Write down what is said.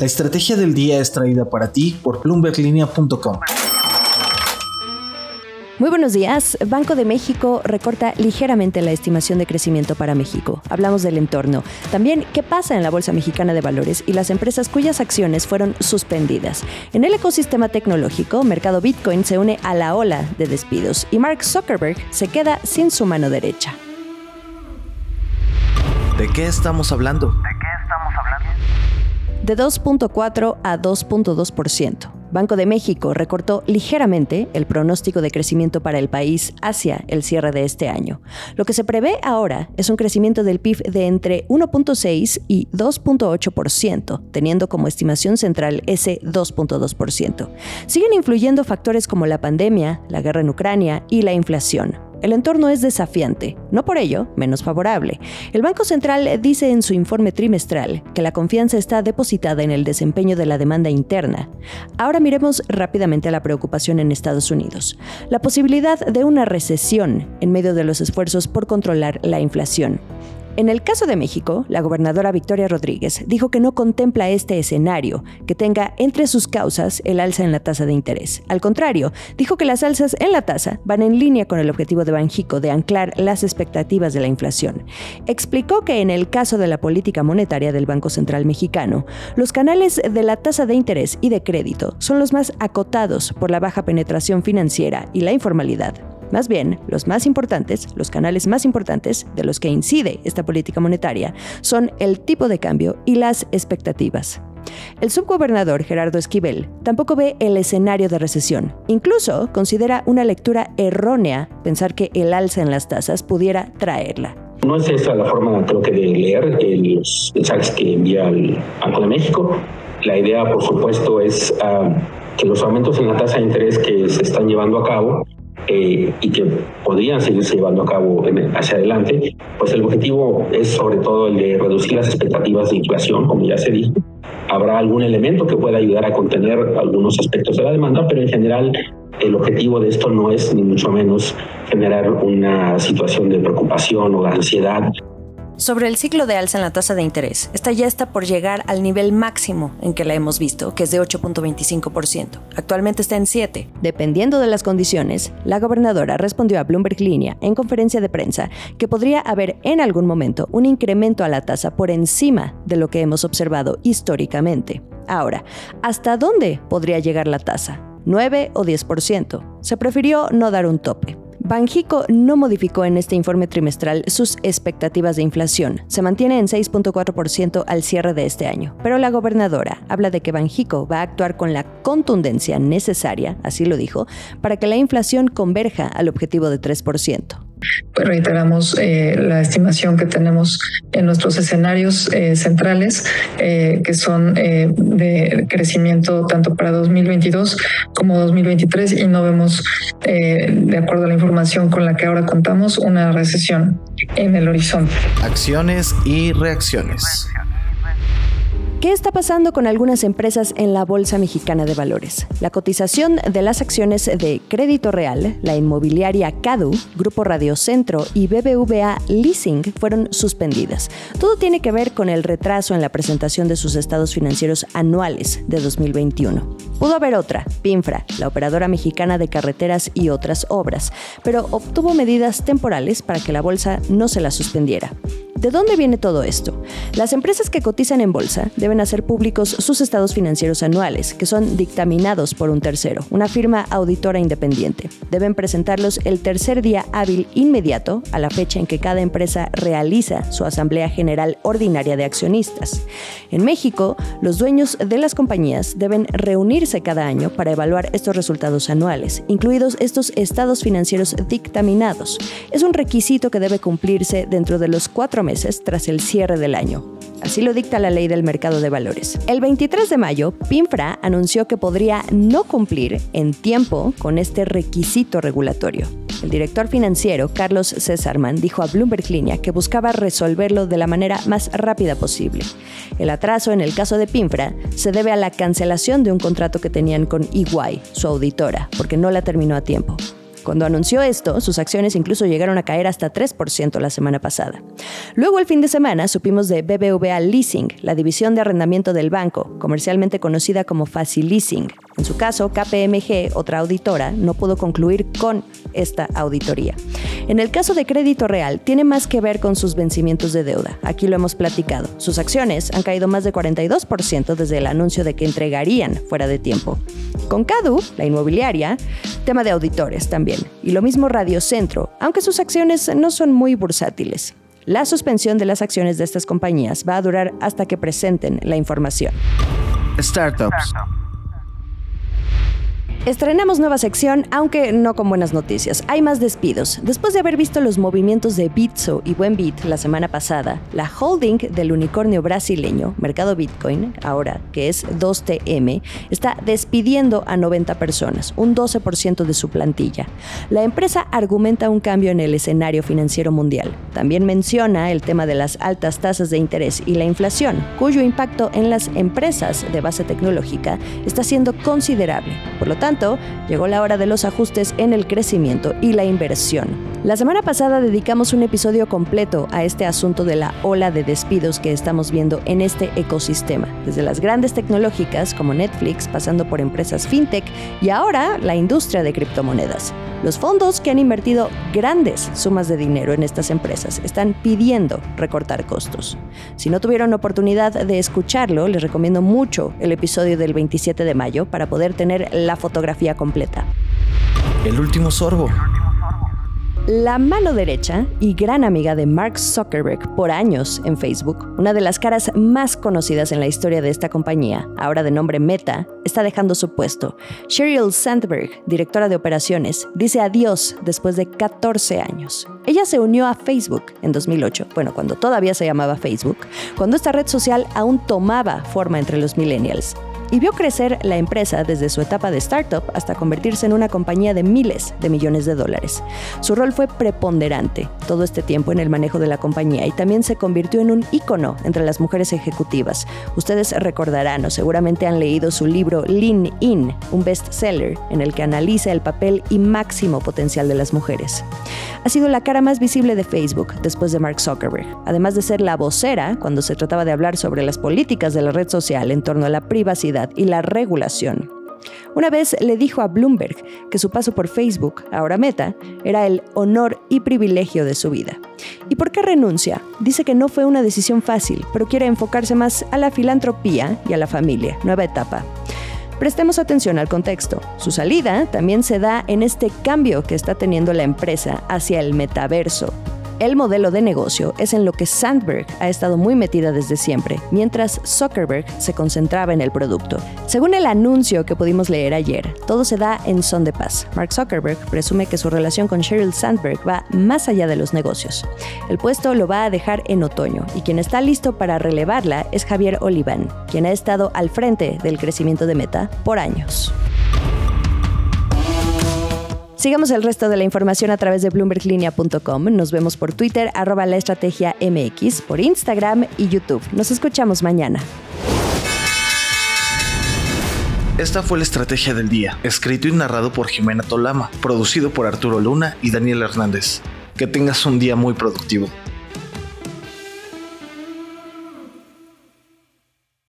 La estrategia del día es traída para ti por bloomberglinea.com. Muy buenos días. Banco de México recorta ligeramente la estimación de crecimiento para México. Hablamos del entorno. También qué pasa en la Bolsa Mexicana de Valores y las empresas cuyas acciones fueron suspendidas. En el ecosistema tecnológico, Mercado Bitcoin se une a la ola de despidos y Mark Zuckerberg se queda sin su mano derecha. ¿De qué estamos hablando? De 2.4 a 2.2%. Banco de México recortó ligeramente el pronóstico de crecimiento para el país hacia el cierre de este año. Lo que se prevé ahora es un crecimiento del PIB de entre 1.6 y 2.8%, teniendo como estimación central ese 2.2%. Siguen influyendo factores como la pandemia, la guerra en Ucrania y la inflación. El entorno es desafiante, no por ello menos favorable. El Banco Central dice en su informe trimestral que la confianza está depositada en el desempeño de la demanda interna. Ahora miremos rápidamente a la preocupación en Estados Unidos. La posibilidad de una recesión en medio de los esfuerzos por controlar la inflación. En el caso de México, la gobernadora Victoria Rodríguez dijo que no contempla este escenario, que tenga entre sus causas el alza en la tasa de interés. Al contrario, dijo que las alzas en la tasa van en línea con el objetivo de Banjico de anclar las expectativas de la inflación. Explicó que en el caso de la política monetaria del Banco Central Mexicano, los canales de la tasa de interés y de crédito son los más acotados por la baja penetración financiera y la informalidad. Más bien, los más importantes, los canales más importantes de los que incide esta política monetaria son el tipo de cambio y las expectativas. El subgobernador Gerardo Esquivel tampoco ve el escenario de recesión. Incluso considera una lectura errónea pensar que el alza en las tasas pudiera traerla. No es esa la forma, creo que, de leer los mensajes que envía el Banco de México. La idea, por supuesto, es ah, que los aumentos en la tasa de interés que se están llevando a cabo eh, y que podrían seguirse llevando a cabo hacia adelante, pues el objetivo es sobre todo el de reducir las expectativas de inflación, como ya se dijo. Habrá algún elemento que pueda ayudar a contener algunos aspectos de la demanda, pero en general el objetivo de esto no es ni mucho menos generar una situación de preocupación o de ansiedad sobre el ciclo de alza en la tasa de interés. Esta ya está por llegar al nivel máximo en que la hemos visto, que es de 8.25%. Actualmente está en 7. Dependiendo de las condiciones, la gobernadora respondió a Bloomberg Línea en conferencia de prensa que podría haber en algún momento un incremento a la tasa por encima de lo que hemos observado históricamente. Ahora, ¿hasta dónde podría llegar la tasa? ¿9 o 10%? Se prefirió no dar un tope. Banjico no modificó en este informe trimestral sus expectativas de inflación. Se mantiene en 6.4% al cierre de este año. Pero la gobernadora habla de que Banjico va a actuar con la contundencia necesaria, así lo dijo, para que la inflación converja al objetivo de 3%. Pues reiteramos eh, la estimación que tenemos en nuestros escenarios eh, centrales, eh, que son de crecimiento tanto para 2022 como 2023 y no vemos, de acuerdo a la información con la que ahora contamos, una recesión en el horizonte. Acciones y reacciones. ¿Qué está pasando con algunas empresas en la Bolsa Mexicana de Valores? La cotización de las acciones de Crédito Real, la inmobiliaria CADU, Grupo Radio Centro y BBVA Leasing fueron suspendidas. Todo tiene que ver con el retraso en la presentación de sus estados financieros anuales de 2021. Pudo haber otra, PINFRA, la operadora mexicana de carreteras y otras obras, pero obtuvo medidas temporales para que la bolsa no se la suspendiera. ¿De dónde viene todo esto? Las empresas que cotizan en bolsa deben hacer públicos sus estados financieros anuales, que son dictaminados por un tercero, una firma auditora independiente. Deben presentarlos el tercer día hábil inmediato a la fecha en que cada empresa realiza su Asamblea General Ordinaria de Accionistas. En México, los dueños de las compañías deben reunirse cada año para evaluar estos resultados anuales, incluidos estos estados financieros dictaminados. Es un requisito que debe cumplirse dentro de los cuatro meses tras el cierre del año. Así lo dicta la ley del mercado de valores. El 23 de mayo, PINFRA anunció que podría no cumplir en tiempo con este requisito regulatorio. El director financiero, Carlos Césarman, dijo a Bloomberg Línea que buscaba resolverlo de la manera más rápida posible. El atraso en el caso de PINFRA se debe a la cancelación de un contrato que tenían con EY, su auditora, porque no la terminó a tiempo. Cuando anunció esto, sus acciones incluso llegaron a caer hasta 3% la semana pasada. Luego, el fin de semana, supimos de BBVA Leasing, la división de arrendamiento del banco, comercialmente conocida como Facilleasing. En su caso, KPMG, otra auditora, no pudo concluir con esta auditoría. En el caso de Crédito Real, tiene más que ver con sus vencimientos de deuda. Aquí lo hemos platicado. Sus acciones han caído más de 42% desde el anuncio de que entregarían fuera de tiempo. Con Cadu, la inmobiliaria, tema de auditores también. Y lo mismo Radio Centro, aunque sus acciones no son muy bursátiles. La suspensión de las acciones de estas compañías va a durar hasta que presenten la información. Startups. Estrenamos nueva sección, aunque no con buenas noticias. Hay más despidos. Después de haber visto los movimientos de Bitso y Buenbit la semana pasada, la holding del unicornio brasileño, Mercado Bitcoin, ahora que es 2TM, está despidiendo a 90 personas, un 12% de su plantilla. La empresa argumenta un cambio en el escenario financiero mundial. También menciona el tema de las altas tasas de interés y la inflación, cuyo impacto en las empresas de base tecnológica está siendo considerable. Por lo tanto, llegó la hora de los ajustes en el crecimiento y la inversión. La semana pasada dedicamos un episodio completo a este asunto de la ola de despidos que estamos viendo en este ecosistema, desde las grandes tecnológicas como Netflix, pasando por empresas fintech y ahora la industria de criptomonedas. Los fondos que han invertido grandes sumas de dinero en estas empresas están pidiendo recortar costos. Si no tuvieron oportunidad de escucharlo, les recomiendo mucho el episodio del 27 de mayo para poder tener la fotografía completa. El último sorbo. La mano derecha y gran amiga de Mark Zuckerberg por años en Facebook, una de las caras más conocidas en la historia de esta compañía, ahora de nombre Meta, está dejando su puesto. Sheryl Sandberg, directora de operaciones, dice adiós después de 14 años. Ella se unió a Facebook en 2008, bueno, cuando todavía se llamaba Facebook, cuando esta red social aún tomaba forma entre los millennials y vio crecer la empresa desde su etapa de startup hasta convertirse en una compañía de miles de millones de dólares. Su rol fue preponderante todo este tiempo en el manejo de la compañía y también se convirtió en un ícono entre las mujeres ejecutivas. Ustedes recordarán o seguramente han leído su libro Lean In, un bestseller en el que analiza el papel y máximo potencial de las mujeres. Ha sido la cara más visible de Facebook después de Mark Zuckerberg, además de ser la vocera cuando se trataba de hablar sobre las políticas de la red social en torno a la privacidad y la regulación. Una vez le dijo a Bloomberg que su paso por Facebook, ahora Meta, era el honor y privilegio de su vida. ¿Y por qué renuncia? Dice que no fue una decisión fácil, pero quiere enfocarse más a la filantropía y a la familia, nueva etapa. Prestemos atención al contexto. Su salida también se da en este cambio que está teniendo la empresa hacia el metaverso, el modelo de negocio es en lo que Sandberg ha estado muy metida desde siempre, mientras Zuckerberg se concentraba en el producto. Según el anuncio que pudimos leer ayer, todo se da en son de paz. Mark Zuckerberg presume que su relación con Sheryl Sandberg va más allá de los negocios. El puesto lo va a dejar en otoño y quien está listo para relevarla es Javier Olivan, quien ha estado al frente del crecimiento de Meta por años. Sigamos el resto de la información a través de bloomberglinea.com. Nos vemos por Twitter, arroba la estrategia MX, por Instagram y YouTube. Nos escuchamos mañana. Esta fue la estrategia del día, escrito y narrado por Jimena Tolama, producido por Arturo Luna y Daniel Hernández. Que tengas un día muy productivo.